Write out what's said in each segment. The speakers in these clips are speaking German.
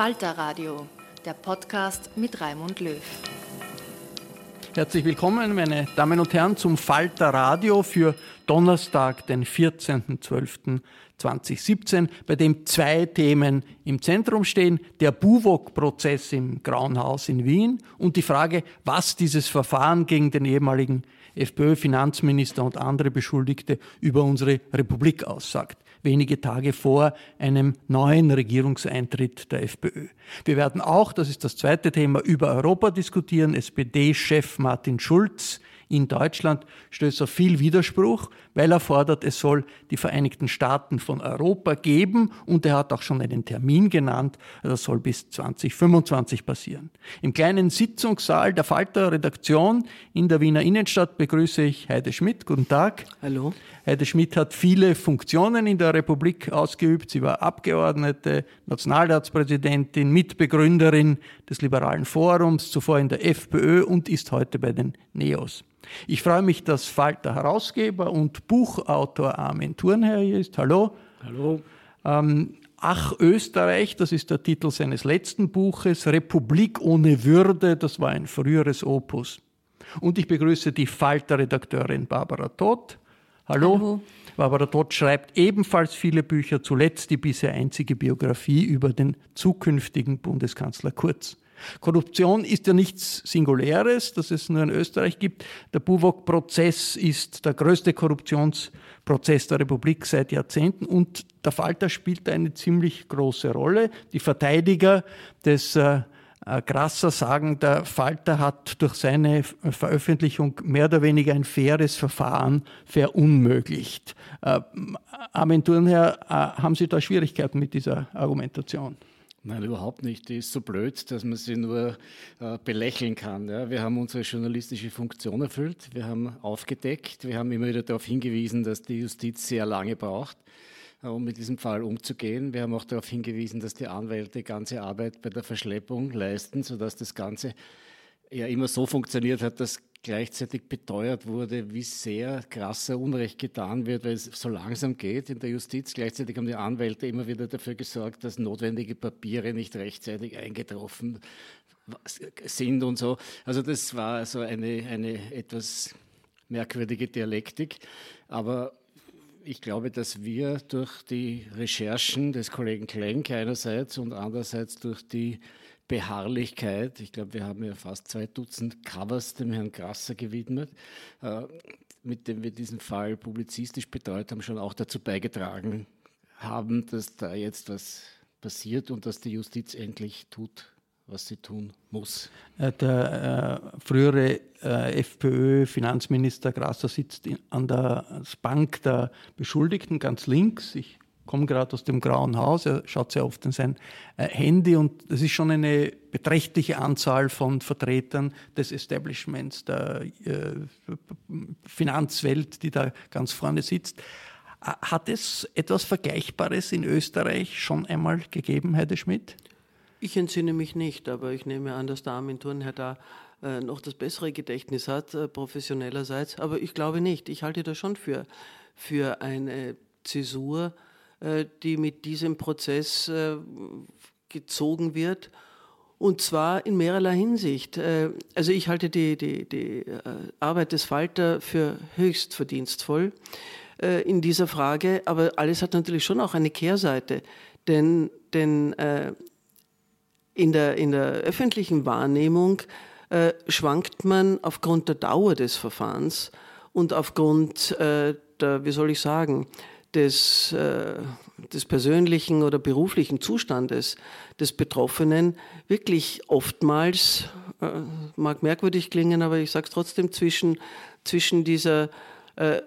Falter Radio, der Podcast mit Raimund Löw. Herzlich willkommen, meine Damen und Herren, zum Falter Radio für Donnerstag, den 14.12.2017, bei dem zwei Themen im Zentrum stehen. Der Buwok-Prozess im Grauen Haus in Wien und die Frage, was dieses Verfahren gegen den ehemaligen FPÖ-Finanzminister und andere Beschuldigte über unsere Republik aussagt wenige Tage vor einem neuen Regierungseintritt der FPÖ. Wir werden auch, das ist das zweite Thema, über Europa diskutieren. SPD-Chef Martin Schulz in Deutschland stößt auf viel Widerspruch, weil er fordert, es soll die Vereinigten Staaten von Europa geben und er hat auch schon einen Termin genannt, das soll bis 2025 passieren. Im kleinen Sitzungssaal der Falter Redaktion in der Wiener Innenstadt begrüße ich Heide Schmidt. Guten Tag. Hallo. Heide Schmidt hat viele Funktionen in der Republik ausgeübt. Sie war Abgeordnete, Nationalratspräsidentin, Mitbegründerin des Liberalen Forums, zuvor in der FPÖ und ist heute bei den NEOS. Ich freue mich, dass Falter Herausgeber und Buchautor Armin Thurnherr hier ist. Hallo. Hallo. Ähm, Ach Österreich, das ist der Titel seines letzten Buches, Republik ohne Würde, das war ein früheres Opus. Und ich begrüße die Falter-Redakteurin Barbara Todt. Hallo. Hallo. Barbara Todt schreibt ebenfalls viele Bücher, zuletzt die bisher einzige Biografie über den zukünftigen Bundeskanzler Kurz. Korruption ist ja nichts Singuläres, das es nur in Österreich gibt. Der Buwok-Prozess ist der größte Korruptionsprozess der Republik seit Jahrzehnten und der Falter spielt eine ziemlich große Rolle. Die Verteidiger des äh, äh Grasser sagen, der Falter hat durch seine Veröffentlichung mehr oder weniger ein faires Verfahren verunmöglicht. Äh, Armin Thurnherr, äh, haben Sie da Schwierigkeiten mit dieser Argumentation? Nein, überhaupt nicht. Die ist so blöd, dass man sie nur äh, belächeln kann. Ja. Wir haben unsere journalistische Funktion erfüllt, wir haben aufgedeckt, wir haben immer wieder darauf hingewiesen, dass die Justiz sehr lange braucht, äh, um mit diesem Fall umzugehen. Wir haben auch darauf hingewiesen, dass die Anwälte ganze Arbeit bei der Verschleppung leisten, sodass das Ganze ja immer so funktioniert hat, dass gleichzeitig beteuert wurde, wie sehr krasser Unrecht getan wird, weil es so langsam geht in der Justiz. Gleichzeitig haben die Anwälte immer wieder dafür gesorgt, dass notwendige Papiere nicht rechtzeitig eingetroffen sind und so. Also das war so eine, eine etwas merkwürdige Dialektik. Aber ich glaube, dass wir durch die Recherchen des Kollegen Klenk einerseits und andererseits durch die Beharrlichkeit. Ich glaube, wir haben ja fast zwei Dutzend Covers dem Herrn Grasser gewidmet, äh, mit dem wir diesen Fall publizistisch betreut haben, schon auch dazu beigetragen haben, dass da jetzt was passiert und dass die Justiz endlich tut, was sie tun muss. Äh, der äh, frühere äh, FPÖ-Finanzminister Grasser sitzt in, an der Bank der Beschuldigten ganz links. Ich komme gerade aus dem Grauen Haus, er schaut sehr oft in sein äh, Handy und es ist schon eine beträchtliche Anzahl von Vertretern des Establishments, der äh, Finanzwelt, die da ganz vorne sitzt. Äh, hat es etwas Vergleichbares in Österreich schon einmal gegeben, Heide Schmidt? Ich entsinne mich nicht, aber ich nehme an, dass der Armin Thurnherr da noch das bessere Gedächtnis hat, professionellerseits. Aber ich glaube nicht. Ich halte das schon für, für eine Zäsur, die mit diesem Prozess äh, gezogen wird. Und zwar in mehrerlei Hinsicht. Äh, also ich halte die, die, die äh, Arbeit des Falter für höchst verdienstvoll in dieser Frage, aber alles hat natürlich schon auch eine Kehrseite. Denn, denn in, der, in der öffentlichen Wahrnehmung äh, schwankt man aufgrund der Dauer des Verfahrens und aufgrund äh, der, wie soll ich sagen, des, äh, des persönlichen oder beruflichen Zustandes des Betroffenen wirklich oftmals, äh, mag merkwürdig klingen, aber ich sage es trotzdem, zwischen, zwischen dieser äh,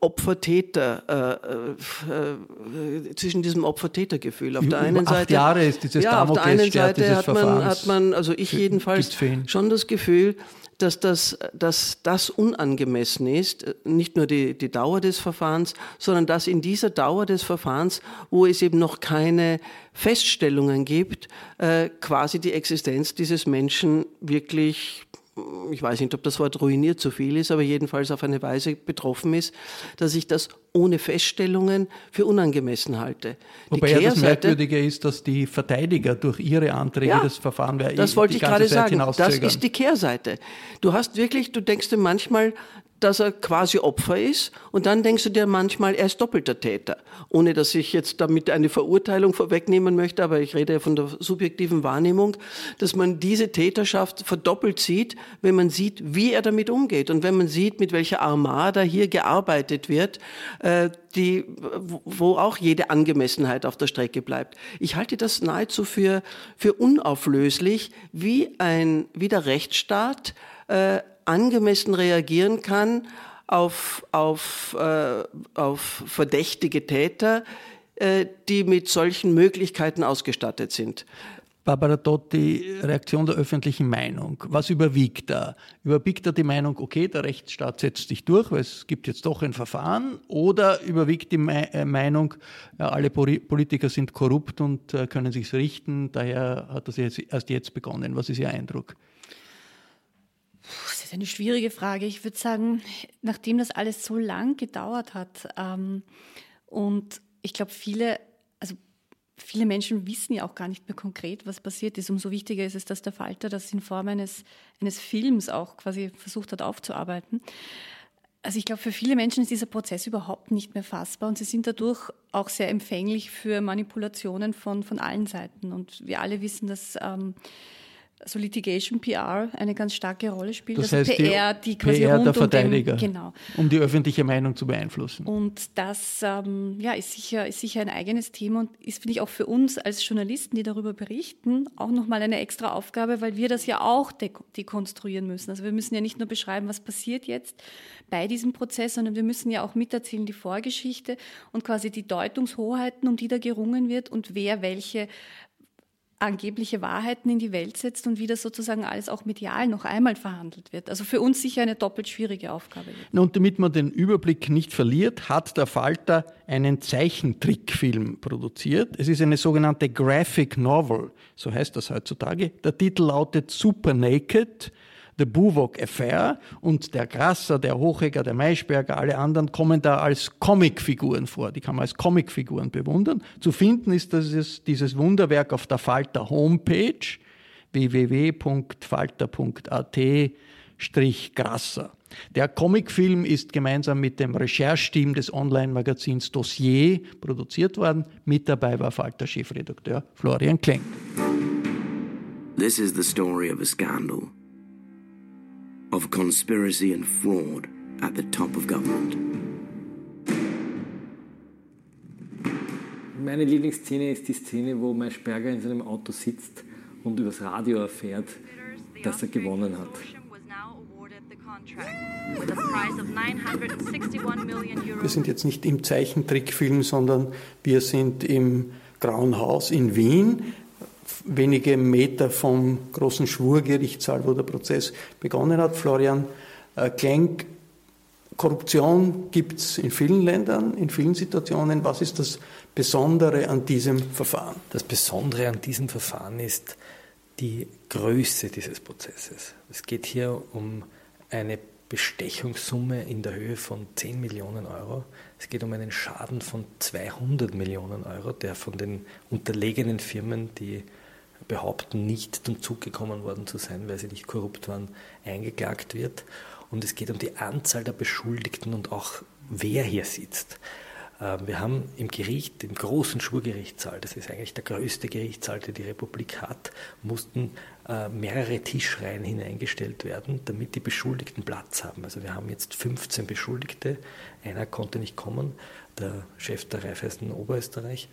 Opfer-Täter, äh, äh, zwischen diesem Opfer-Täter-Gefühl. Auf der einen Seite. Jahre ist dieses ja, auf der einen Seite hat man, hat man, also ich jedenfalls, schon das Gefühl, dass das, dass das unangemessen ist, nicht nur die, die Dauer des Verfahrens, sondern dass in dieser Dauer des Verfahrens, wo es eben noch keine Feststellungen gibt, äh, quasi die Existenz dieses Menschen wirklich ich weiß nicht, ob das Wort ruiniert zu viel ist, aber jedenfalls auf eine Weise betroffen ist, dass ich das ohne Feststellungen für unangemessen halte. Wobei ja das Merkwürdige ist, dass die Verteidiger durch ihre Anträge ja, das Verfahren Das wollte ich gerade sagen. Das ist die Kehrseite. Du hast wirklich, du denkst dir manchmal, dass er quasi Opfer ist und dann denkst du dir manchmal, er ist doppelter Täter. Ohne dass ich jetzt damit eine Verurteilung vorwegnehmen möchte, aber ich rede ja von der subjektiven Wahrnehmung, dass man diese Täterschaft verdoppelt sieht, wenn man sieht, wie er damit umgeht und wenn man sieht, mit welcher Armada hier gearbeitet wird, äh, die, wo auch jede Angemessenheit auf der Strecke bleibt. Ich halte das nahezu für, für unauflöslich, wie ein, wie der Rechtsstaat äh, angemessen reagieren kann auf, auf, äh, auf verdächtige Täter, äh, die mit solchen Möglichkeiten ausgestattet sind. Barbara Dott, die Reaktion der öffentlichen Meinung. Was überwiegt da? Überwiegt da die Meinung, okay, der Rechtsstaat setzt sich durch, weil es gibt jetzt doch ein Verfahren? Oder überwiegt die äh, Meinung, ja, alle Politiker sind korrupt und äh, können sich richten, daher hat das jetzt, erst jetzt begonnen? Was ist Ihr Eindruck? Ist eine schwierige Frage. Ich würde sagen, nachdem das alles so lang gedauert hat ähm, und ich glaube, viele, also viele Menschen wissen ja auch gar nicht mehr konkret, was passiert ist. Umso wichtiger ist es, dass der Falter das in Form eines, eines Films auch quasi versucht hat aufzuarbeiten. Also ich glaube, für viele Menschen ist dieser Prozess überhaupt nicht mehr fassbar und sie sind dadurch auch sehr empfänglich für Manipulationen von, von allen Seiten. Und wir alle wissen, dass ähm, also Litigation PR eine ganz starke Rolle spielt. Das also heißt PR, die, die quasi PR rund der Verteidiger, um, den, genau. um die öffentliche Meinung zu beeinflussen. Und das ähm, ja, ist, sicher, ist sicher ein eigenes Thema und ist, finde ich, auch für uns als Journalisten, die darüber berichten, auch nochmal eine extra Aufgabe, weil wir das ja auch dekonstruieren müssen. Also wir müssen ja nicht nur beschreiben, was passiert jetzt bei diesem Prozess, sondern wir müssen ja auch miterzählen die Vorgeschichte und quasi die Deutungshoheiten, um die da gerungen wird und wer welche angebliche Wahrheiten in die Welt setzt und wie das sozusagen alles auch medial noch einmal verhandelt wird. Also für uns sicher eine doppelt schwierige Aufgabe. Und damit man den Überblick nicht verliert, hat der Falter einen Zeichentrickfilm produziert. Es ist eine sogenannte Graphic Novel, so heißt das heutzutage. Der Titel lautet Super Naked The Buwok Affair und der Grasser, der Hochegger, der Maischberger, alle anderen kommen da als Comicfiguren vor. Die kann man als Comicfiguren bewundern. Zu finden ist dieses, dieses Wunderwerk auf der Falter Homepage www.falter.at Grasser. Der Comicfilm ist gemeinsam mit dem Rechercheteam des Online-Magazins Dossier produziert worden. Mit dabei war Falter-Chefredakteur Florian Klenk. This is the story of a scandal. Of conspiracy and fraud at the top of government. Meine Lieblingsszene ist die Szene, wo Maischberger in seinem Auto sitzt und übers Radio erfährt, dass er gewonnen hat. Wir sind jetzt nicht im Zeichentrickfilm, sondern wir sind im Grauen Haus in Wien, wenige Meter vom großen Schwurgerichtssaal, wo der Prozess begonnen hat. Florian äh, Klenk, Korruption gibt es in vielen Ländern, in vielen Situationen. Was ist das Besondere an diesem Verfahren? Das Besondere an diesem Verfahren ist die Größe dieses Prozesses. Es geht hier um eine Bestechungssumme in der Höhe von 10 Millionen Euro. Es geht um einen Schaden von 200 Millionen Euro, der von den unterlegenen Firmen, die behaupten, nicht zum Zug gekommen worden zu sein, weil sie nicht korrupt waren, eingeklagt wird. Und es geht um die Anzahl der Beschuldigten und auch wer hier sitzt. Ähm, wir haben im Gericht, im großen Schwurgerichtssaal, das ist eigentlich der größte Gerichtssaal, der die Republik hat, mussten äh, mehrere Tischreihen hineingestellt werden, damit die Beschuldigten Platz haben. Also wir haben jetzt 15 Beschuldigte, einer konnte nicht kommen, der Chef der Raiffeisen Oberösterreich.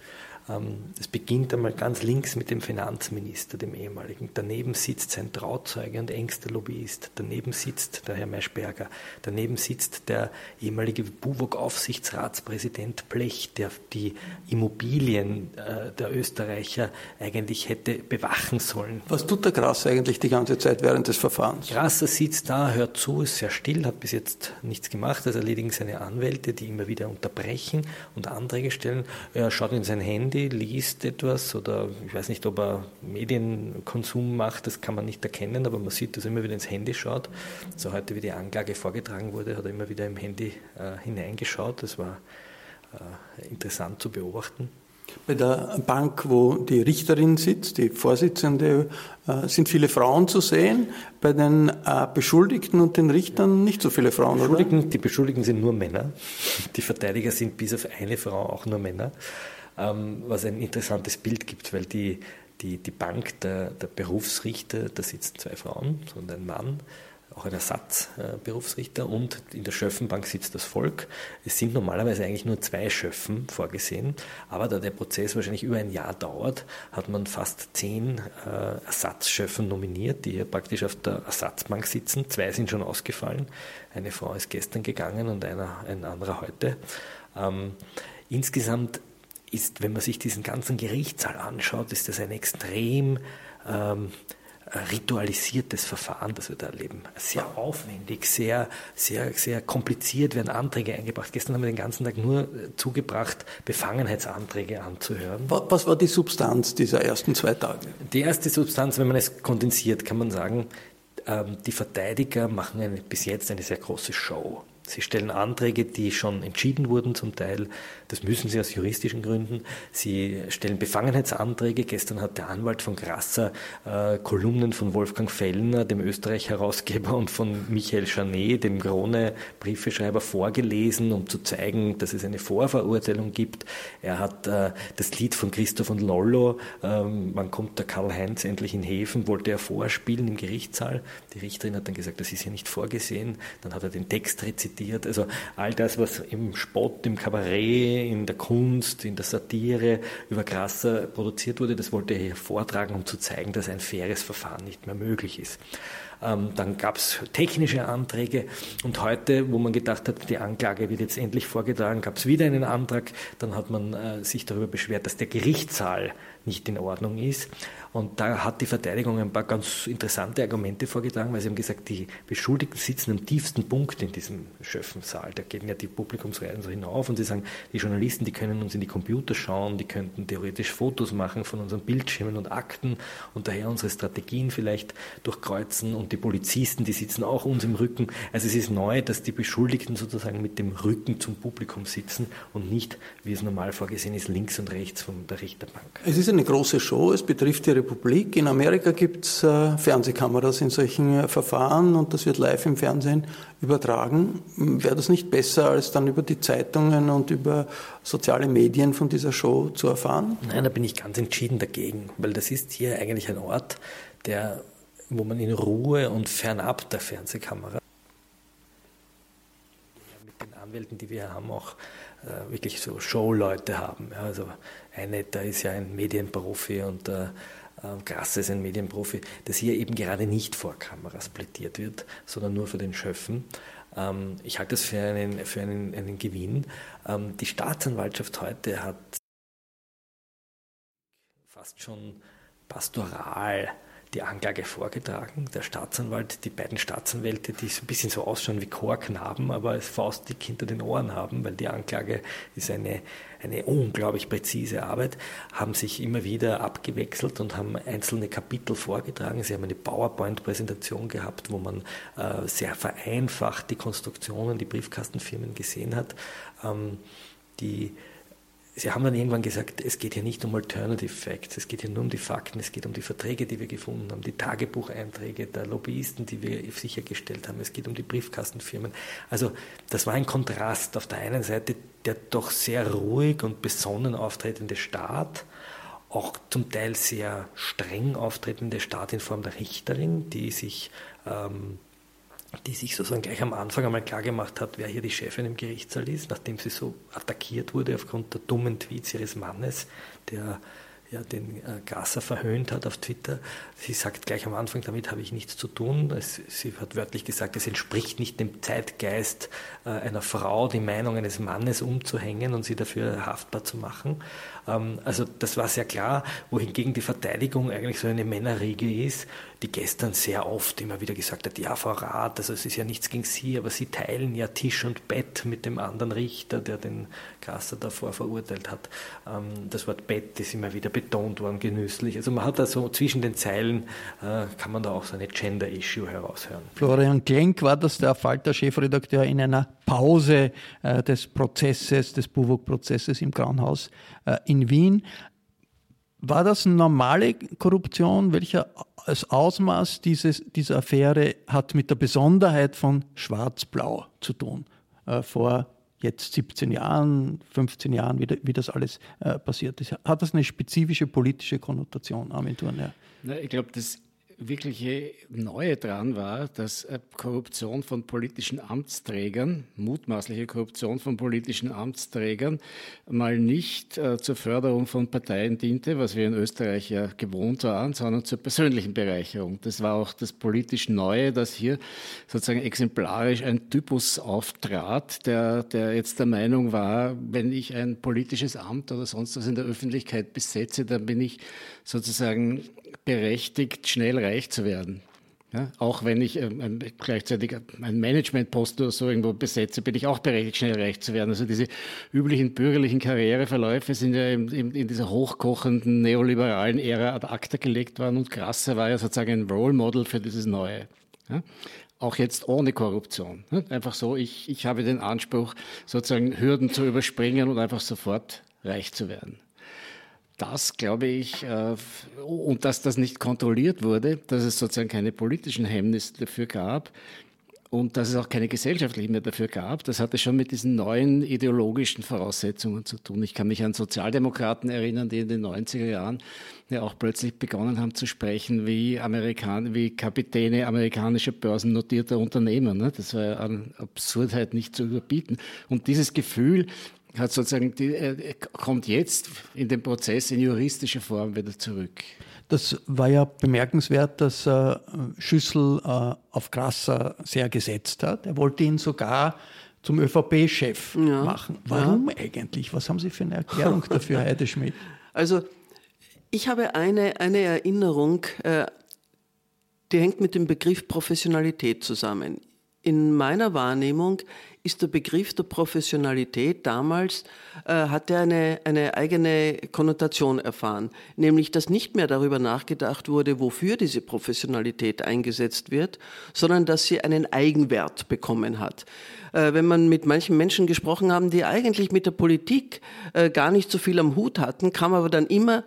Ähm, es beginnt einmal ganz links mit dem Finanzminister, dem ehemaligen. Daneben sitzt sein Trauzeuge und engster Lobbyist. Daneben sitzt der Herr Maischberger. Daneben sitzt der ehemalige Buwog-Aufsichtsratspräsident Blech, der die Immobilien äh, der Österreicher eigentlich hätte bewachen sollen. Was tut der Grasser eigentlich die ganze Zeit während des Verfahrens? Grasser sitzt da, hört zu, ist sehr still, hat bis jetzt nichts gemacht. Das erledigen seine Anwälte, die immer wieder unterbrechen und Anträge stellen. Er schaut in sein Handy Handy, liest etwas oder ich weiß nicht, ob er Medienkonsum macht, das kann man nicht erkennen, aber man sieht, dass er immer wieder ins Handy schaut. So heute, wie die Anklage vorgetragen wurde, hat er immer wieder im Handy äh, hineingeschaut. Das war äh, interessant zu beobachten. Bei der Bank, wo die Richterin sitzt, die Vorsitzende, äh, sind viele Frauen zu sehen. Bei den äh, Beschuldigten und den Richtern nicht so viele Frauen, Beschuldigten, oder? Die Beschuldigten sind nur Männer. Die Verteidiger sind bis auf eine Frau auch nur Männer was ein interessantes Bild gibt, weil die, die, die Bank der, der Berufsrichter, da sitzen zwei Frauen und ein Mann, auch ein Ersatzberufsrichter und in der Schöffenbank sitzt das Volk. Es sind normalerweise eigentlich nur zwei Schöffen vorgesehen, aber da der Prozess wahrscheinlich über ein Jahr dauert, hat man fast zehn äh, Ersatzschöffen nominiert, die hier praktisch auf der Ersatzbank sitzen. Zwei sind schon ausgefallen. Eine Frau ist gestern gegangen und einer, ein anderer heute. Ähm, insgesamt ist, wenn man sich diesen ganzen Gerichtssaal anschaut, ist das ein extrem ähm, ritualisiertes Verfahren, das wir da erleben. Sehr aufwendig, sehr, sehr, sehr kompliziert werden Anträge eingebracht. Gestern haben wir den ganzen Tag nur äh, zugebracht, Befangenheitsanträge anzuhören. Was war die Substanz dieser ersten zwei Tage? Die erste Substanz, wenn man es kondensiert, kann man sagen, ähm, die Verteidiger machen eine, bis jetzt eine sehr große Show. Sie stellen Anträge, die schon entschieden wurden zum Teil. Das müssen sie aus juristischen Gründen. Sie stellen Befangenheitsanträge. Gestern hat der Anwalt von Grasser äh, Kolumnen von Wolfgang Fellner, dem Österreich-Herausgeber, und von Michael Janet, dem Krone-Briefeschreiber, vorgelesen, um zu zeigen, dass es eine Vorverurteilung gibt. Er hat äh, das Lied von Christoph und Lollo, äh, Wann kommt der Karl-Heinz endlich in Häfen, wollte er vorspielen im Gerichtssaal. Die Richterin hat dann gesagt, das ist hier nicht vorgesehen. Dann hat er den Text rezitiert zitiert. Also all das, was im Spott, im Kabarett, in der Kunst, in der Satire über Grasser produziert wurde, das wollte er hier vortragen, um zu zeigen, dass ein faires Verfahren nicht mehr möglich ist. Ähm, dann gab es technische Anträge und heute, wo man gedacht hat, die Anklage wird jetzt endlich vorgetragen, gab es wieder einen Antrag. Dann hat man äh, sich darüber beschwert, dass der Gerichtssaal nicht in Ordnung ist. Und da hat die Verteidigung ein paar ganz interessante Argumente vorgetragen, weil sie haben gesagt, die Beschuldigten sitzen am tiefsten Punkt in diesem Schöffensaal. Da gehen ja die Publikumsreisen so hinauf und sie sagen, die Journalisten, die können uns in die Computer schauen, die könnten theoretisch Fotos machen von unseren Bildschirmen und Akten und daher unsere Strategien vielleicht durchkreuzen und die Polizisten, die sitzen auch uns im Rücken. Also es ist neu, dass die Beschuldigten sozusagen mit dem Rücken zum Publikum sitzen und nicht, wie es normal vorgesehen ist, links und rechts von der Richterbank. Es ist eine große Show, es betrifft die Republik. In Amerika gibt es äh, Fernsehkameras in solchen äh, Verfahren und das wird live im Fernsehen übertragen. Wäre das nicht besser, als dann über die Zeitungen und über soziale Medien von dieser Show zu erfahren? Nein, da bin ich ganz entschieden dagegen, weil das ist hier eigentlich ein Ort, der, wo man in Ruhe und fernab der Fernsehkamera mit den Anwälten, die wir haben, auch äh, wirklich so Showleute haben. Also eine, da ist ja ein Medienprofi und äh, Grasse ist ein Medienprofi, dass hier eben gerade nicht vor Kameras plädiert wird, sondern nur für den Schöffen. Ähm, ich halte das für einen, für einen, einen Gewinn. Ähm, die Staatsanwaltschaft heute hat fast schon pastoral die Anklage vorgetragen. Der Staatsanwalt, die beiden Staatsanwälte, die so ein bisschen so ausschauen wie Chorknaben, aber es faustdick hinter den Ohren haben, weil die Anklage ist eine, eine unglaublich präzise Arbeit, haben sich immer wieder abgewechselt und haben einzelne Kapitel vorgetragen. Sie haben eine PowerPoint-Präsentation gehabt, wo man äh, sehr vereinfacht die Konstruktionen, die Briefkastenfirmen gesehen hat. Ähm, die Sie haben dann irgendwann gesagt, es geht hier nicht um Alternative Facts, es geht hier nur um die Fakten, es geht um die Verträge, die wir gefunden haben, die Tagebucheinträge der Lobbyisten, die wir sichergestellt haben, es geht um die Briefkastenfirmen. Also das war ein Kontrast. Auf der einen Seite der doch sehr ruhig und besonnen auftretende Staat, auch zum Teil sehr streng auftretende Staat in Form der Richterin, die sich ähm, die sich sozusagen gleich am Anfang einmal klargemacht hat, wer hier die Chefin im Gerichtssaal ist, nachdem sie so attackiert wurde aufgrund der dummen Tweets ihres Mannes, der ja, den äh, Gasser verhöhnt hat auf Twitter. Sie sagt gleich am Anfang, damit habe ich nichts zu tun. Es, sie hat wörtlich gesagt, es entspricht nicht dem Zeitgeist äh, einer Frau, die Meinung eines Mannes umzuhängen und sie dafür haftbar zu machen. Ähm, also das war sehr klar, wohingegen die Verteidigung eigentlich so eine Männerriege ist, die gestern sehr oft immer wieder gesagt hat, ja, Frau Rath, also es ist ja nichts gegen Sie, aber Sie teilen ja Tisch und Bett mit dem anderen Richter, der den Gasser davor verurteilt hat. Ähm, das Wort Bett ist immer wieder betont worden, genüsslich. Also man hat da so zwischen den Zeilen, äh, kann man da auch so eine Gender-Issue heraushören. Florian Klenk war das der Falter-Chefredakteur in einer Pause äh, des Prozesses, des Buwok-Prozesses im Kranhaus äh, in Wien. War das normale Korruption? Welcher das Ausmaß dieses, dieser Affäre hat mit der Besonderheit von Schwarz-Blau zu tun? Äh, vor jetzt 17 Jahren, 15 Jahren, wie, wie das alles äh, passiert ist. Hat das eine spezifische politische Konnotation, Armin Thurner? Ich glaube, das wirkliche Neue dran war, dass äh, Korruption von politischen Amtsträgern, mutmaßliche Korruption von politischen Amtsträgern, mal nicht äh, zur Förderung von Parteien diente, was wir in Österreich ja gewohnt waren, sondern zur persönlichen Bereicherung. Das war auch das politisch Neue, dass hier sozusagen exemplarisch ein Typus auftrat, der, der jetzt der Meinung war, wenn ich ein politisches Amt oder sonst was in der Öffentlichkeit besetze, dann bin ich sozusagen berechtigt, schnell reich zu werden. Ja, auch wenn ich ähm, ein, gleichzeitig einen Managementpost oder so irgendwo besetze, bin ich auch berechtigt, schnell reich zu werden. Also diese üblichen bürgerlichen Karriereverläufe sind ja in, in, in dieser hochkochenden neoliberalen Ära ad acta gelegt worden und Grasser war ja sozusagen ein Role Model für dieses Neue. Ja? Auch jetzt ohne Korruption. Einfach so, ich, ich habe den Anspruch, sozusagen Hürden zu überspringen und einfach sofort reich zu werden. Das glaube ich, äh, und dass das nicht kontrolliert wurde, dass es sozusagen keine politischen Hemmnisse dafür gab und dass es auch keine gesellschaftlichen mehr dafür gab, das hatte schon mit diesen neuen ideologischen Voraussetzungen zu tun. Ich kann mich an Sozialdemokraten erinnern, die in den 90er Jahren ja auch plötzlich begonnen haben zu sprechen wie, Amerikan wie Kapitäne amerikanischer börsennotierter Unternehmen. Ne? Das war ja an Absurdheit nicht zu überbieten. Und dieses Gefühl, hat sozusagen die, äh, kommt jetzt in den Prozess in juristischer Form wieder zurück. Das war ja bemerkenswert, dass äh, Schüssel äh, auf Grasser sehr gesetzt hat. Er wollte ihn sogar zum ÖVP-Chef ja, machen. Warum ja. eigentlich? Was haben Sie für eine Erklärung dafür, Heide Schmidt? Also ich habe eine, eine Erinnerung, äh, die hängt mit dem Begriff Professionalität zusammen. In meiner Wahrnehmung ist der Begriff der Professionalität damals, äh, hat er eine, eine eigene Konnotation erfahren, nämlich dass nicht mehr darüber nachgedacht wurde, wofür diese Professionalität eingesetzt wird, sondern dass sie einen Eigenwert bekommen hat. Äh, wenn man mit manchen Menschen gesprochen haben, die eigentlich mit der Politik äh, gar nicht so viel am Hut hatten, kam aber dann immer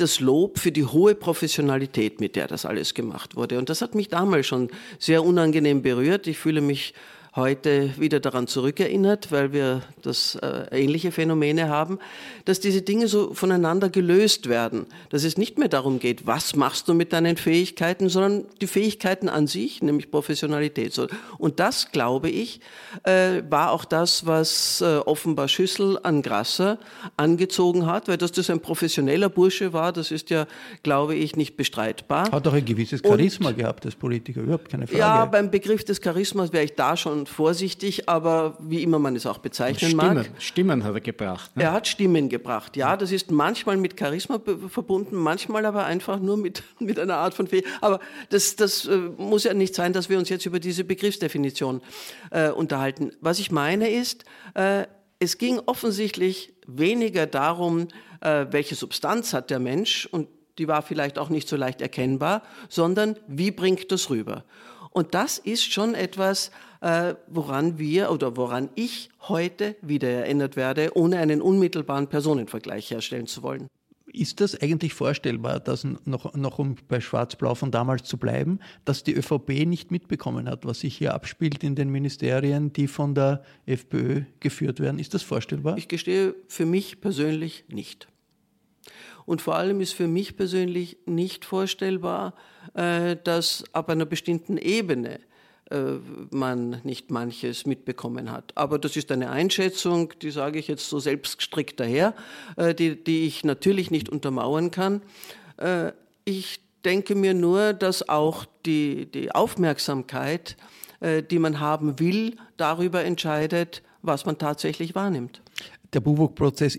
das Lob für die hohe Professionalität, mit der das alles gemacht wurde. Und das hat mich damals schon sehr unangenehm berührt. Ich fühle mich heute wieder daran zurückerinnert, weil wir das äh, ähnliche Phänomene haben, dass diese Dinge so voneinander gelöst werden. Dass es nicht mehr darum geht, was machst du mit deinen Fähigkeiten, sondern die Fähigkeiten an sich, nämlich Professionalität. Und das, glaube ich, äh, war auch das, was äh, offenbar Schüssel an Grasser angezogen hat, weil dass das ein professioneller Bursche war, das ist ja, glaube ich, nicht bestreitbar. Hat auch ein gewisses Charisma Und, gehabt als Politiker, überhaupt keine Frage. Ja, beim Begriff des Charismas wäre ich da schon vorsichtig, aber wie immer man es auch bezeichnen Stimmen, mag. Stimmen hat er gebracht. Ne? Er hat Stimmen gebracht, ja. Das ist manchmal mit Charisma verbunden, manchmal aber einfach nur mit, mit einer Art von Fähigkeit. Aber das, das äh, muss ja nicht sein, dass wir uns jetzt über diese Begriffsdefinition äh, unterhalten. Was ich meine ist, äh, es ging offensichtlich weniger darum, äh, welche Substanz hat der Mensch und die war vielleicht auch nicht so leicht erkennbar, sondern wie bringt das rüber? Und das ist schon etwas, äh, woran wir oder woran ich heute wieder erinnert werde, ohne einen unmittelbaren Personenvergleich herstellen zu wollen. Ist das eigentlich vorstellbar, dass noch, noch um bei Schwarz-Blau von damals zu bleiben, dass die ÖVP nicht mitbekommen hat, was sich hier abspielt in den Ministerien, die von der FPÖ geführt werden? Ist das vorstellbar? Ich gestehe für mich persönlich nicht. Und vor allem ist für mich persönlich nicht vorstellbar, äh, dass ab einer bestimmten Ebene man nicht manches mitbekommen hat. Aber das ist eine Einschätzung, die sage ich jetzt so selbstgestrickt daher, äh, die, die ich natürlich nicht untermauern kann. Äh, ich denke mir nur, dass auch die, die Aufmerksamkeit, die man haben will, darüber entscheidet, was man tatsächlich wahrnimmt. Der Buwok-Prozess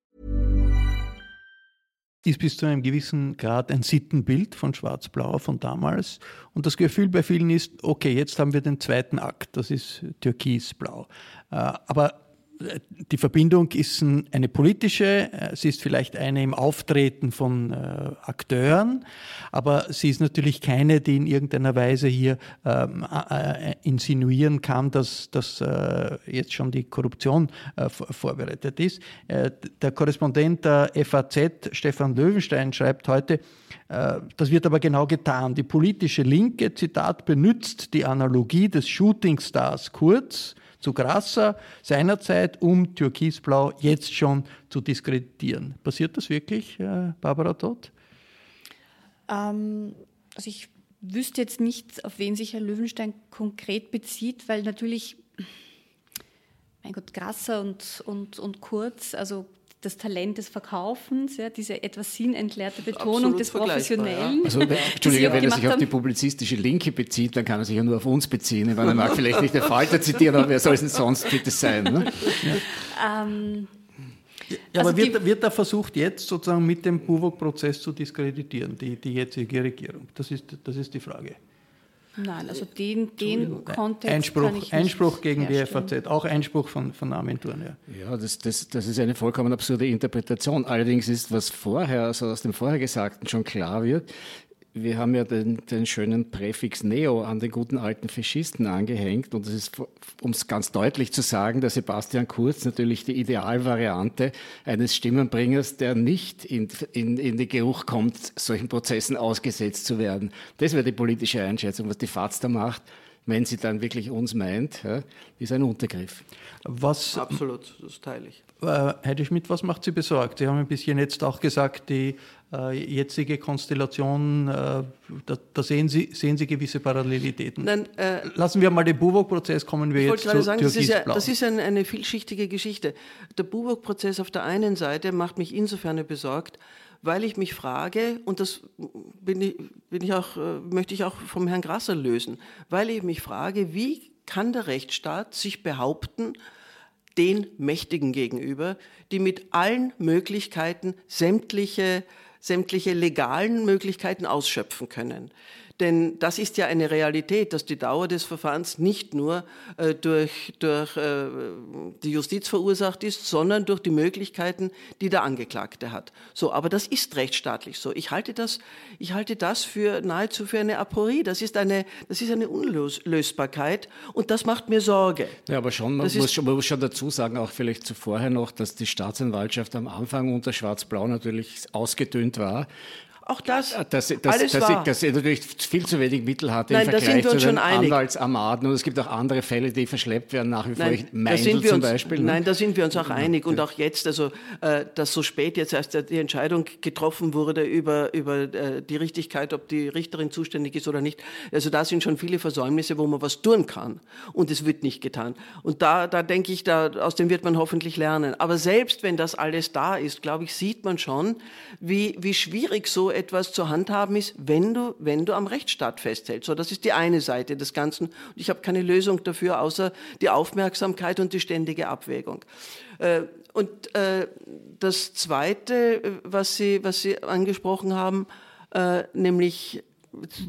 Ist bis zu einem gewissen Grad ein Sittenbild von Schwarz-Blau von damals. Und das Gefühl bei vielen ist, okay, jetzt haben wir den zweiten Akt, das ist Türkis-Blau. Äh, aber die Verbindung ist eine politische, äh, sie ist vielleicht eine im Auftreten von äh, Akteuren, aber sie ist natürlich keine, die in irgendeiner Weise hier ähm, äh, insinuieren kann, dass, dass äh, jetzt schon die Korruption vorbereitet ist. Der Korrespondent der FAZ, Stefan Löwenstein, schreibt heute, das wird aber genau getan. Die politische Linke, Zitat, benutzt die Analogie des Shootingstars Kurz, zu Grasser seinerzeit, um Türkisblau jetzt schon zu diskreditieren. Passiert das wirklich, äh, Barbara Todt? Ähm, also ich wüsste jetzt nicht, auf wen sich Herr Löwenstein konkret bezieht, weil natürlich, mein Gott, Grasser und, und, und Kurz, also das Talent des Verkaufens, ja, diese etwas sinnentleerte Betonung Absolut des Professionellen. Ja. Also, Entschuldigung, wenn er sich auf die publizistische Linke bezieht, dann kann er sich ja nur auf uns beziehen. Weil er mag vielleicht nicht der Falter zitieren, aber wer soll es denn sonst bitte sein? Ne? Ja. Ähm, ja, also aber wird, wird da versucht, jetzt sozusagen mit dem Buwok-Prozess zu diskreditieren, die, die jetzige Regierung? Das ist, das ist die Frage. Nein, also den, den Kontext Einspruch, kann ich Einspruch gegen herstellen. die FAZ, auch Einspruch von, von Armin Thurn. Ja, ja das, das, das ist eine vollkommen absurde Interpretation. Allerdings ist, was vorher, also aus dem vorher Gesagten schon klar wird, wir haben ja den, den, schönen Präfix Neo an den guten alten Faschisten angehängt. Und es ist, um es ganz deutlich zu sagen, der Sebastian Kurz natürlich die Idealvariante eines Stimmenbringers, der nicht in, in, in den Geruch kommt, solchen Prozessen ausgesetzt zu werden. Das wäre die politische Einschätzung, was die FAZ da macht wenn sie dann wirklich uns meint, ja, ist ein Untergriff. Was, Absolut, das teile ich. Äh, Heidi Schmidt, was macht Sie besorgt? Sie haben ein bisschen jetzt auch gesagt, die äh, jetzige Konstellation, äh, da, da, sehen, Sie, sehen Sie gewisse Parallelitäten. Nein, äh, Lassen wir mal den Buwok-Prozess, kommen wir jetzt zu sagen, das ist, ja, das ist ein, eine vielschichtige Geschichte. Der Buwok-Prozess auf der einen Seite macht mich insofern besorgt, weil ich mich frage, und das bin ich, bin ich auch, äh, möchte ich auch vom Herrn Grasser lösen, weil ich mich frage, wie kann der Rechtsstaat sich behaupten, den Mächtigen gegenüber, die mit allen Möglichkeiten sämtliche, sämtliche legalen Möglichkeiten ausschöpfen können. Denn das ist ja eine Realität, dass die Dauer des Verfahrens nicht nur äh, durch, durch äh, die Justiz verursacht ist, sondern durch die Möglichkeiten, die der Angeklagte hat. So, aber das ist rechtsstaatlich so. Ich halte das, ich halte das für nahezu für eine Aporie. Das ist eine, das ist eine Unlösbarkeit und das macht mir Sorge. Ja, aber schon, man, muss schon, man muss schon dazu sagen, auch vielleicht zuvorher noch, dass die Staatsanwaltschaft am Anfang unter Schwarz-Blau natürlich ausgedünnt war. Auch das, äh, dass, dass, alles dass, wahr. dass sie natürlich viel zu wenig Mittel hatte Nein, im Vergleich zu den. Anwaltsarmaden. Und es gibt auch andere Fälle, die verschleppt werden nach wie vor. Nein, Meindl sind wir zum uns, Beispiel. ne? nein, da sind wir uns auch einig. Und auch jetzt, also, äh, dass so spät jetzt erst die Entscheidung getroffen wurde über, über äh, die Richtigkeit, ob die Richterin zuständig ist oder nicht. Also da sind schon viele Versäumnisse, wo man was tun kann. Und es wird nicht getan. Und da, da denke ich, da, aus dem wird man hoffentlich lernen. Aber selbst wenn das alles da ist, glaube ich, sieht man schon, wie, wie schwierig so etwas zu handhaben ist, wenn du, wenn du am Rechtsstaat festhältst. So, das ist die eine Seite des Ganzen. Und ich habe keine Lösung dafür, außer die Aufmerksamkeit und die ständige Abwägung. Äh, und äh, das Zweite, äh, was Sie, was Sie angesprochen haben, äh, nämlich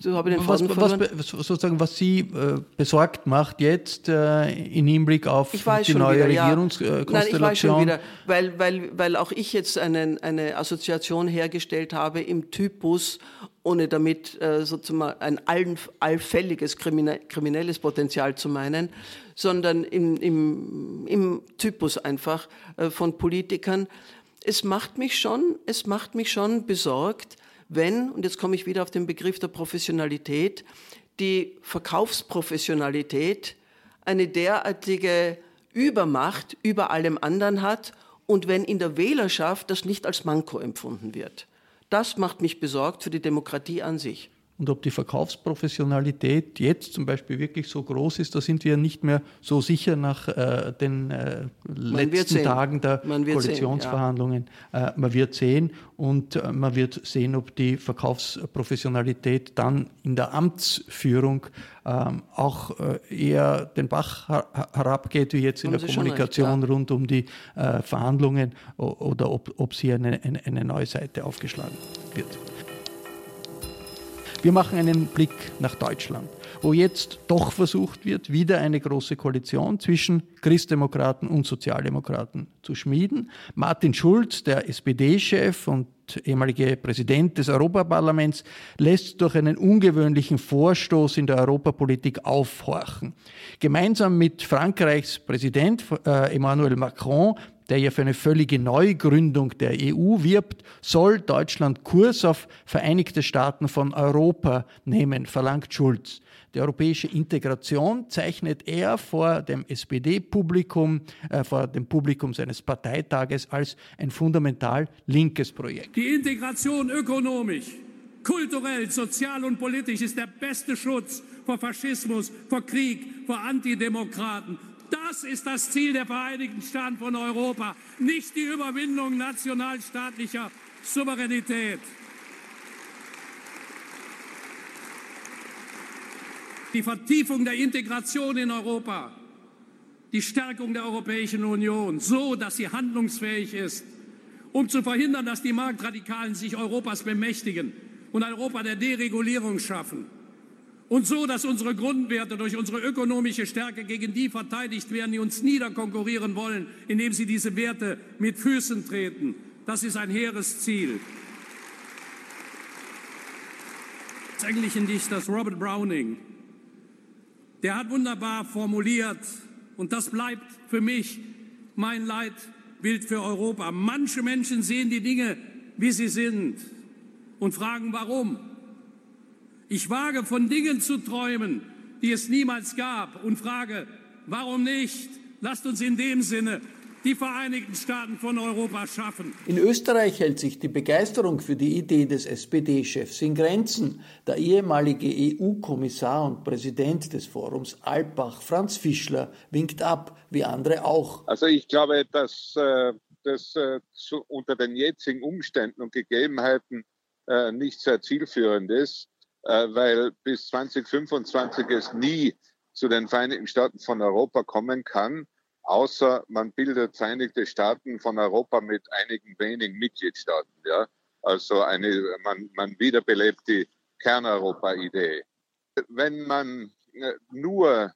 so habe ich den was, was, sozusagen, was Sie äh, besorgt macht jetzt äh, im Hinblick auf die neue wieder, ja. Regierungskonstellation? Nein, ich weiß schon wieder, weil, weil, weil auch ich jetzt einen, eine Assoziation hergestellt habe im Typus, ohne damit äh, sozusagen ein all, allfälliges krimine, kriminelles Potenzial zu meinen, sondern im, im, im Typus einfach äh, von Politikern. Es macht mich schon, es macht mich schon besorgt, wenn, und jetzt komme ich wieder auf den Begriff der Professionalität, die Verkaufsprofessionalität eine derartige Übermacht über allem anderen hat und wenn in der Wählerschaft das nicht als Manko empfunden wird. Das macht mich besorgt für die Demokratie an sich. Und ob die Verkaufsprofessionalität jetzt zum Beispiel wirklich so groß ist, da sind wir nicht mehr so sicher nach äh, den äh, letzten sehen. Tagen der Man Koalitionsverhandlungen. Äh, man wird sehen und äh, man wird sehen, ob die Verkaufsprofessionalität dann in der Amtsführung ähm, auch äh, eher den Bach her herabgeht, wie jetzt in Haben der Sie schon recht, Kommunikation ja. rund um die äh, Verhandlungen oder ob, ob sie eine, eine, eine neue Seite aufgeschlagen wird. Wir machen einen Blick nach Deutschland, wo jetzt doch versucht wird, wieder eine große Koalition zwischen Christdemokraten und Sozialdemokraten zu schmieden. Martin Schulz, der SPD-Chef und ehemalige Präsident des Europaparlaments, lässt durch einen ungewöhnlichen Vorstoß in der Europapolitik aufhorchen. Gemeinsam mit Frankreichs Präsident äh, Emmanuel Macron der ja für eine völlige Neugründung der EU wirbt, soll Deutschland Kurs auf Vereinigte Staaten von Europa nehmen, verlangt Schulz. Die europäische Integration zeichnet er vor dem SPD-Publikum, äh, vor dem Publikum seines Parteitages als ein fundamental linkes Projekt. Die Integration ökonomisch, kulturell, sozial und politisch ist der beste Schutz vor Faschismus, vor Krieg, vor Antidemokraten. Das ist das Ziel der Vereinigten Staaten von Europa, nicht die Überwindung nationalstaatlicher Souveränität. Die Vertiefung der Integration in Europa, die Stärkung der Europäischen Union, so dass sie handlungsfähig ist, um zu verhindern, dass die Marktradikalen sich Europas bemächtigen und ein Europa der Deregulierung schaffen. Und so, dass unsere Grundwerte durch unsere ökonomische Stärke gegen die verteidigt werden, die uns niederkonkurrieren wollen, indem sie diese Werte mit Füßen treten. Das ist ein hehres Ziel. Des englischen Dichters Robert Browning, der hat wunderbar formuliert, und das bleibt für mich mein Leitbild für Europa. Manche Menschen sehen die Dinge, wie sie sind, und fragen, warum. Ich wage von Dingen zu träumen, die es niemals gab und frage, warum nicht? Lasst uns in dem Sinne die Vereinigten Staaten von Europa schaffen. In Österreich hält sich die Begeisterung für die Idee des SPD-Chefs in Grenzen. Der ehemalige EU-Kommissar und Präsident des Forums Alpbach, Franz Fischler, winkt ab, wie andere auch. Also ich glaube, dass äh, das äh, zu, unter den jetzigen Umständen und Gegebenheiten äh, nicht sehr zielführend ist, weil bis 2025 es nie zu den Vereinigten Staaten von Europa kommen kann, außer man bildet Vereinigte Staaten von Europa mit einigen wenigen Mitgliedstaaten. Ja? Also eine, man, man wiederbelebt die Kerneuropa-Idee. Wenn man äh, nur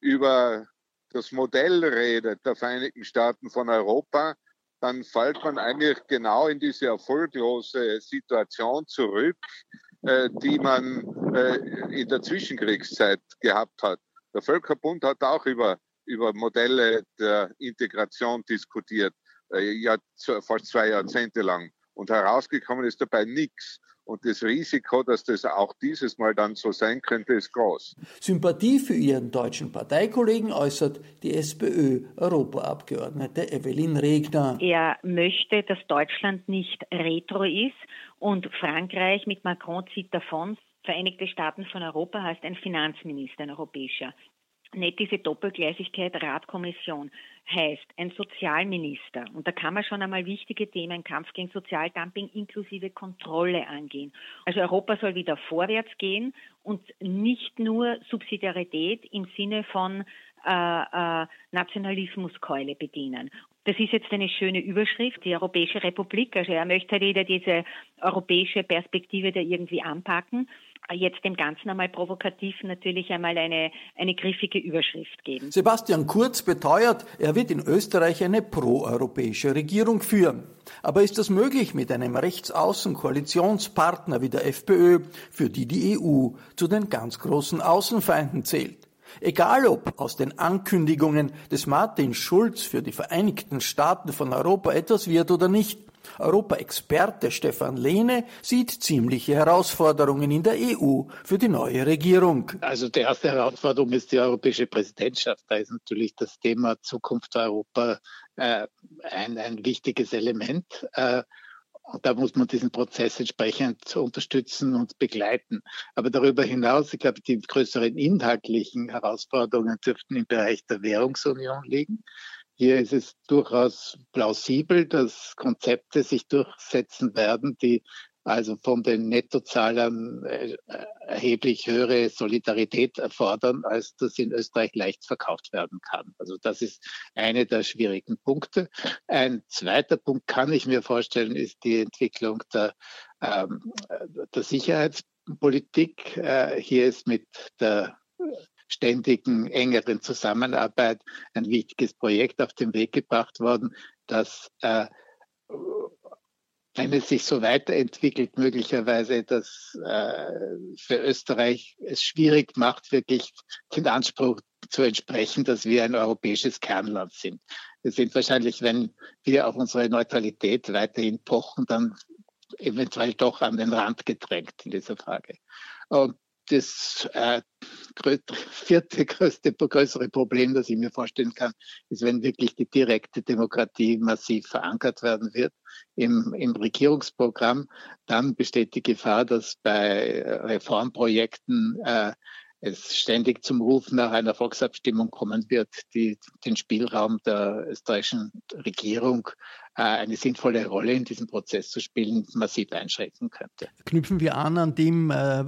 über das Modell redet der Vereinigten Staaten von Europa, dann fällt man eigentlich genau in diese erfolglose Situation zurück, äh, die man äh, in der Zwischenkriegszeit gehabt hat. Der Völkerbund hat auch über, über Modelle der Integration diskutiert, äh, ja, fast zwei Jahrzehnte lang. Und herausgekommen ist dabei nichts. Und das Risiko, dass das auch dieses Mal dann so sein könnte, ist groß. Sympathie für ihren deutschen Parteikollegen äußert die SPÖ-Europaabgeordnete Evelyn Regner. Er möchte, dass Deutschland nicht retro ist und Frankreich mit Macron zieht davon. Vereinigte Staaten von Europa heißt ein Finanzminister, ein europäischer nicht diese Doppelgleisigkeit Ratkommission heißt ein Sozialminister. Und da kann man schon einmal wichtige Themen, Kampf gegen Sozialdumping inklusive Kontrolle angehen. Also Europa soll wieder vorwärts gehen und nicht nur Subsidiarität im Sinne von äh, äh, Nationalismuskeule bedienen. Das ist jetzt eine schöne Überschrift, die Europäische Republik. Also er möchte halt wieder diese europäische Perspektive da irgendwie anpacken jetzt dem Ganzen einmal provokativ natürlich einmal eine, eine griffige Überschrift geben. Sebastian Kurz beteuert, er wird in Österreich eine proeuropäische Regierung führen. Aber ist das möglich mit einem Rechtsaußen-Koalitionspartner wie der FPÖ, für die die EU zu den ganz großen Außenfeinden zählt? Egal ob aus den Ankündigungen des Martin Schulz für die Vereinigten Staaten von Europa etwas wird oder nicht, Europa-Experte Stefan Lehne sieht ziemliche Herausforderungen in der EU für die neue Regierung. Also die erste Herausforderung ist die europäische Präsidentschaft. Da ist natürlich das Thema Zukunft Europa äh, ein, ein wichtiges Element. Äh, da muss man diesen Prozess entsprechend unterstützen und begleiten. Aber darüber hinaus, ich glaube, die größeren inhaltlichen Herausforderungen dürften im Bereich der Währungsunion liegen. Hier ist es durchaus plausibel, dass Konzepte sich durchsetzen werden, die also von den Nettozahlern äh, erheblich höhere Solidarität erfordern, als das in Österreich leicht verkauft werden kann. Also das ist eine der schwierigen Punkte. Ein zweiter Punkt kann ich mir vorstellen, ist die Entwicklung der, ähm, der Sicherheitspolitik. Äh, hier ist mit der ständigen, engeren Zusammenarbeit ein wichtiges Projekt auf den Weg gebracht worden, das, äh, wenn es sich so weiterentwickelt, möglicherweise das äh, für Österreich es schwierig macht, wirklich den Anspruch zu entsprechen, dass wir ein europäisches Kernland sind. Wir sind wahrscheinlich, wenn wir auf unsere Neutralität weiterhin pochen, dann eventuell doch an den Rand gedrängt in dieser Frage. Und das äh, vierte größte, größere Problem, das ich mir vorstellen kann, ist, wenn wirklich die direkte Demokratie massiv verankert werden wird im, im Regierungsprogramm, dann besteht die Gefahr, dass bei Reformprojekten äh, es ständig zum Ruf nach einer Volksabstimmung kommen wird, die den Spielraum der österreichischen Regierung äh, eine sinnvolle Rolle in diesem Prozess zu spielen, massiv einschränken könnte. Knüpfen wir an an dem äh,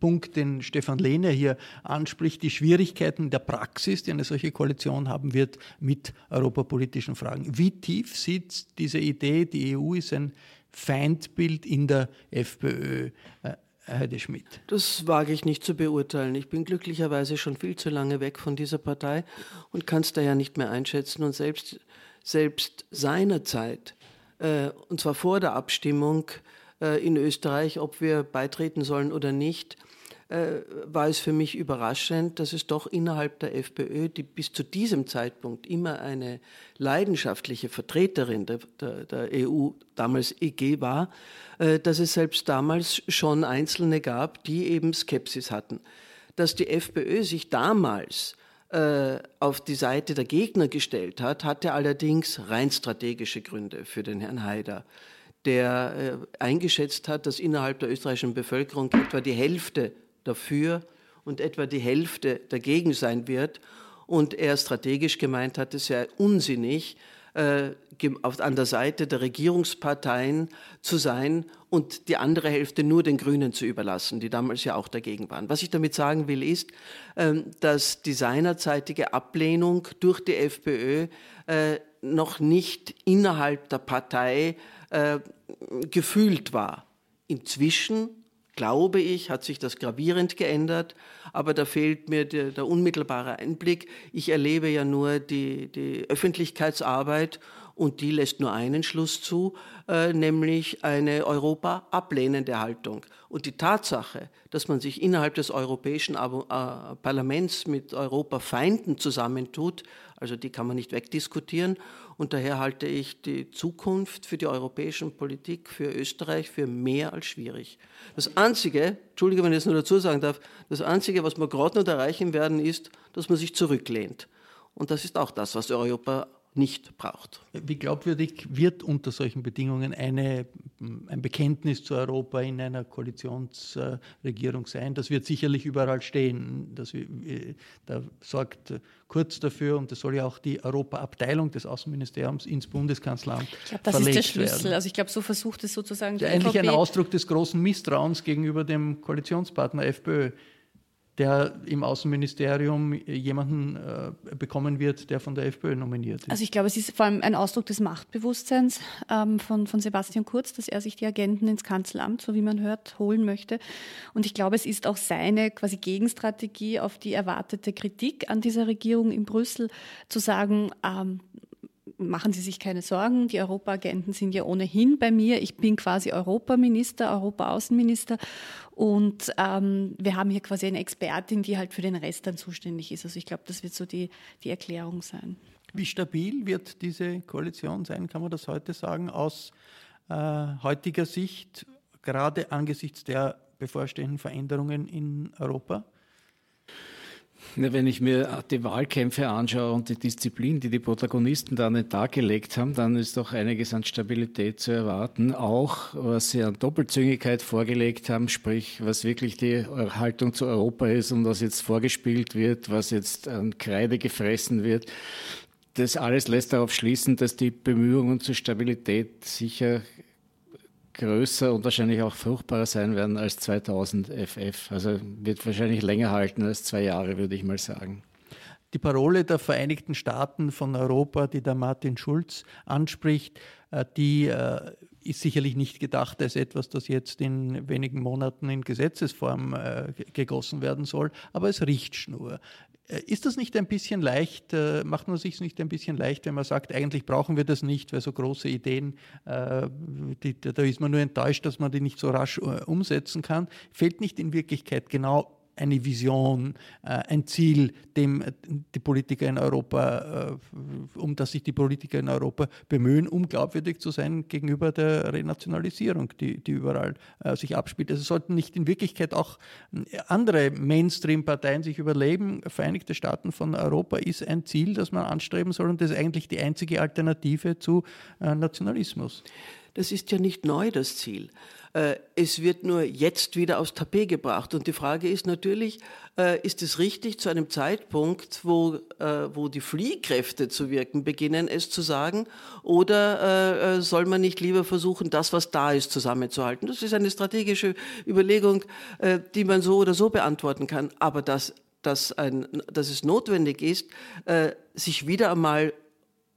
Punkt, den Stefan Lehne hier anspricht, die Schwierigkeiten der Praxis, die eine solche Koalition haben wird mit europapolitischen Fragen. Wie tief sieht diese Idee, die EU ist ein Feindbild in der FPÖ? Äh, Heide Schmidt? Das wage ich nicht zu beurteilen. Ich bin glücklicherweise schon viel zu lange weg von dieser Partei und kann es daher nicht mehr einschätzen. Und selbst, selbst seinerzeit, äh, und zwar vor der Abstimmung äh, in Österreich, ob wir beitreten sollen oder nicht, äh, war es für mich überraschend, dass es doch innerhalb der FPÖ, die bis zu diesem Zeitpunkt immer eine leidenschaftliche Vertreterin der, der, der EU, damals EG war, äh, dass es selbst damals schon Einzelne gab, die eben Skepsis hatten. Dass die FPÖ sich damals äh, auf die Seite der Gegner gestellt hat, hatte allerdings rein strategische Gründe für den Herrn Haider der äh, eingeschätzt hat, dass innerhalb der österreichischen Bevölkerung etwa die Hälfte dafür und etwa die Hälfte dagegen sein wird. Und er strategisch gemeint hat, es sei unsinnig, äh, an der Seite der Regierungsparteien zu sein und die andere Hälfte nur den Grünen zu überlassen, die damals ja auch dagegen waren. Was ich damit sagen will, ist, äh, dass die seinerzeitige Ablehnung durch die FPÖ äh, noch nicht innerhalb der Partei äh, gefühlt war. Inzwischen glaube ich, hat sich das gravierend geändert, aber da fehlt mir der, der unmittelbare Einblick. Ich erlebe ja nur die, die Öffentlichkeitsarbeit und die lässt nur einen Schluss zu, äh, nämlich eine Europa ablehnende Haltung. Und die Tatsache, dass man sich innerhalb des Europäischen äh, Parlaments mit Europafeinden zusammentut, also die kann man nicht wegdiskutieren. Und daher halte ich die Zukunft für die europäische Politik, für Österreich, für mehr als schwierig. Das Einzige, Entschuldige, wenn ich es nur dazu sagen darf, das Einzige, was wir gerade noch erreichen werden, ist, dass man sich zurücklehnt. Und das ist auch das, was Europa nicht braucht. Wie glaubwürdig wird unter solchen Bedingungen eine, ein Bekenntnis zu Europa in einer Koalitionsregierung sein? Das wird sicherlich überall stehen. Das, da sorgt Kurz dafür, und das soll ja auch die Europaabteilung des Außenministeriums ins Bundeskanzleramt Ich glaube, das ist der Schlüssel. Werden. Also ich glaube, so versucht es sozusagen die ja, Eigentlich ein Ausdruck des großen Misstrauens gegenüber dem Koalitionspartner FPÖ der im Außenministerium jemanden äh, bekommen wird, der von der FPÖ nominiert ist. Also ich glaube, es ist vor allem ein Ausdruck des Machtbewusstseins ähm, von, von Sebastian Kurz, dass er sich die Agenten ins Kanzleramt, so wie man hört, holen möchte. Und ich glaube, es ist auch seine quasi Gegenstrategie auf die erwartete Kritik an dieser Regierung in Brüssel, zu sagen, ähm, machen Sie sich keine Sorgen, die Europaagenten sind ja ohnehin bei mir. Ich bin quasi Europaminister, Europaaußenminister und ähm, wir haben hier quasi eine Expertin, die halt für den Rest dann zuständig ist. Also ich glaube, das wird so die, die Erklärung sein. Wie stabil wird diese Koalition sein, kann man das heute sagen, aus äh, heutiger Sicht, gerade angesichts der bevorstehenden Veränderungen in Europa? Wenn ich mir die Wahlkämpfe anschaue und die Disziplin, die die Protagonisten da an den Tag gelegt haben, dann ist doch einiges an Stabilität zu erwarten. Auch was sie an Doppelzüngigkeit vorgelegt haben, sprich was wirklich die Haltung zu Europa ist und was jetzt vorgespielt wird, was jetzt an Kreide gefressen wird. Das alles lässt darauf schließen, dass die Bemühungen zur Stabilität sicher größer und wahrscheinlich auch fruchtbarer sein werden als 2000 FF. Also wird wahrscheinlich länger halten als zwei Jahre, würde ich mal sagen. Die Parole der Vereinigten Staaten von Europa, die der Martin Schulz anspricht, äh, die äh, ist sicherlich nicht gedacht als etwas, das jetzt in wenigen Monaten in Gesetzesform äh, gegossen werden soll, aber es riecht Schnur. Äh, ist das nicht ein bisschen leicht, äh, macht man sich nicht ein bisschen leicht, wenn man sagt, eigentlich brauchen wir das nicht, weil so große Ideen, äh, die, da ist man nur enttäuscht, dass man die nicht so rasch umsetzen kann. Fehlt nicht in Wirklichkeit genau eine Vision, äh, ein Ziel, dem äh, die Politiker in Europa, äh, um das sich die Politiker in Europa bemühen, um glaubwürdig zu sein gegenüber der Renationalisierung, die, die überall sich abspielt. Also sollten nicht in Wirklichkeit auch andere Mainstream-Parteien sich überleben, Vereinigte Staaten von Europa ist ein Ziel, das man anstreben soll und das ist eigentlich die einzige Alternative zu Nationalismus. Das ist ja nicht neu, das Ziel. Äh, es wird nur jetzt wieder aufs Tapet gebracht. Und die Frage ist natürlich, äh, ist es richtig zu einem Zeitpunkt, wo, äh, wo die Fliehkräfte zu wirken beginnen, es zu sagen? Oder soll man nicht lieber versuchen, das, was da ist, zusammenzuhalten? Das ist eine strategische Überlegung, die man so oder so beantworten kann. Aber dass, dass, ein, dass es notwendig ist, sich wieder einmal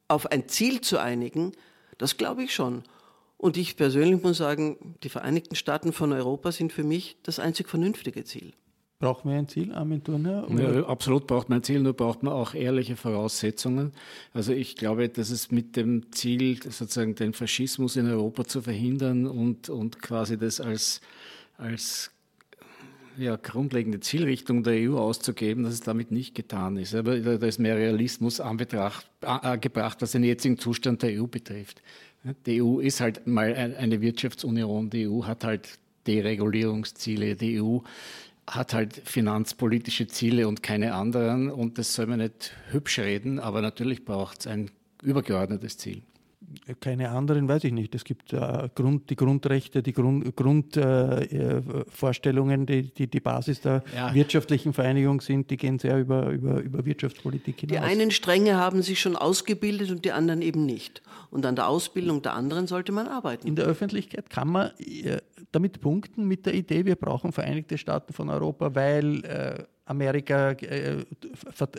auf ein Ziel zu einigen, das glaube ich schon. Und ich persönlich muss sagen, die Vereinigten Staaten von Europa sind für mich das einzig vernünftige Ziel. Brauchen wir ein Ziel, Armin Turner? Ja, absolut braucht man ein Ziel, nur braucht man auch ehrliche Voraussetzungen. Also ich glaube, dass es mit dem Ziel, sozusagen den Faschismus in Europa zu verhindern und, und quasi das als, als ja, grundlegende Zielrichtung der EU auszugeben, dass es damit nicht getan ist. Aber da ist mehr Realismus angebracht, was den jetzigen Zustand der EU betrifft. Die EU ist halt mal eine Wirtschaftsunion. Die EU hat halt Deregulierungsziele. Die EU hat halt finanzpolitische Ziele und keine anderen. Und das soll man nicht hübsch reden, aber natürlich braucht es ein übergeordnetes Ziel keine anderen, weiß ich nicht. Es gibt äh, Grund, die Grundrechte, die Grundvorstellungen, Grund, äh, die, die, die Basis der ja. wirtschaftlichen Vereinigung sind, die gehen sehr über, über, über Wirtschaftspolitik hinaus. Die einen Stränge haben sich schon ausgebildet und die anderen eben nicht. Und an der Ausbildung der anderen sollte man arbeiten. In der Öffentlichkeit kann man äh, damit punkten mit der Idee, wir brauchen Vereinigte Staaten von Europa, weil äh, Amerika äh,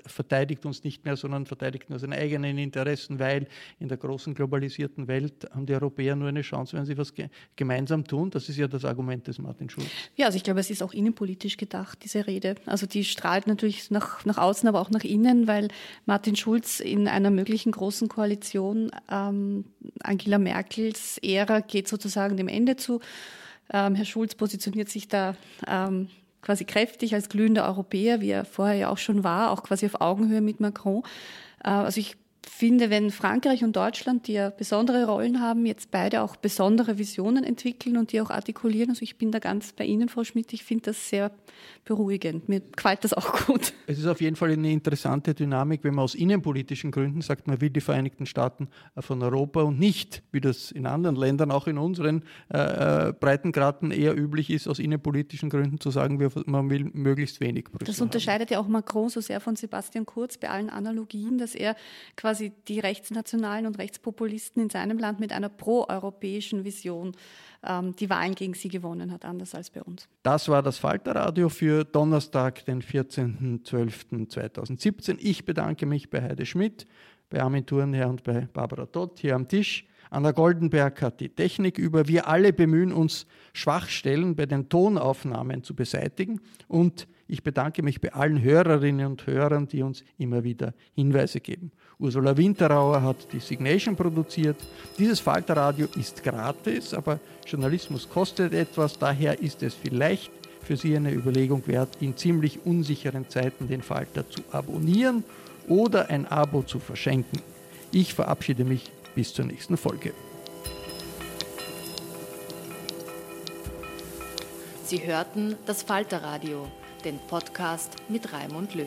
verteidigt uns nicht mehr, sondern verteidigt nur seine eigenen Interessen, weil in der großen globalisierten Welt haben die Europäer nur eine Chance, wenn sie was ge gemeinsam tun. Das ist ja das Argument des Martin Schulz. Ja, also ich glaube, es ist auch innenpolitisch gedacht, diese Rede. Also die strahlt natürlich nach, nach außen, aber auch nach innen, weil Martin Schulz in einer möglichen großen Koalition ähm, Angela Merkels Ära geht sozusagen dem Ende zu. Ähm, Herr Schulz positioniert sich da ähm, quasi kräftig als glühender Europäer, wie er vorher ja auch schon war, auch quasi auf Augenhöhe mit Macron. Äh, also ich finde, wenn Frankreich und Deutschland, die ja besondere Rollen haben, jetzt beide auch besondere Visionen entwickeln und die auch artikulieren, also ich bin da ganz bei Ihnen, Frau Schmidt, ich finde das sehr beruhigend. Mir gefällt das auch gut. Es ist auf jeden Fall eine interessante Dynamik, wenn man aus innenpolitischen Gründen sagt, man will die Vereinigten Staaten von Europa und nicht, wie das in anderen Ländern, auch in unseren äh, äh Breitengraden eher üblich ist, aus innenpolitischen Gründen zu sagen, man will möglichst wenig Brüssel Das unterscheidet haben. ja auch Macron so sehr von Sebastian Kurz bei allen Analogien, dass er quasi die Rechtsnationalen und Rechtspopulisten in seinem Land mit einer proeuropäischen Vision ähm, die Wahlen gegen sie gewonnen hat, anders als bei uns. Das war das Falterradio für Donnerstag, den 14.12.2017. Ich bedanke mich bei Heide Schmidt, bei Armin Thurnherr und bei Barbara Todt hier am Tisch. Anna Goldenberg hat die Technik über. Wir alle bemühen uns, Schwachstellen bei den Tonaufnahmen zu beseitigen und ich bedanke mich bei allen Hörerinnen und Hörern, die uns immer wieder Hinweise geben. Ursula Winterauer hat die Signation produziert. Dieses Falterradio ist gratis, aber Journalismus kostet etwas. Daher ist es vielleicht für Sie eine Überlegung wert, in ziemlich unsicheren Zeiten den Falter zu abonnieren oder ein Abo zu verschenken. Ich verabschiede mich bis zur nächsten Folge. Sie hörten das Falterradio den Podcast mit Raimund Löw.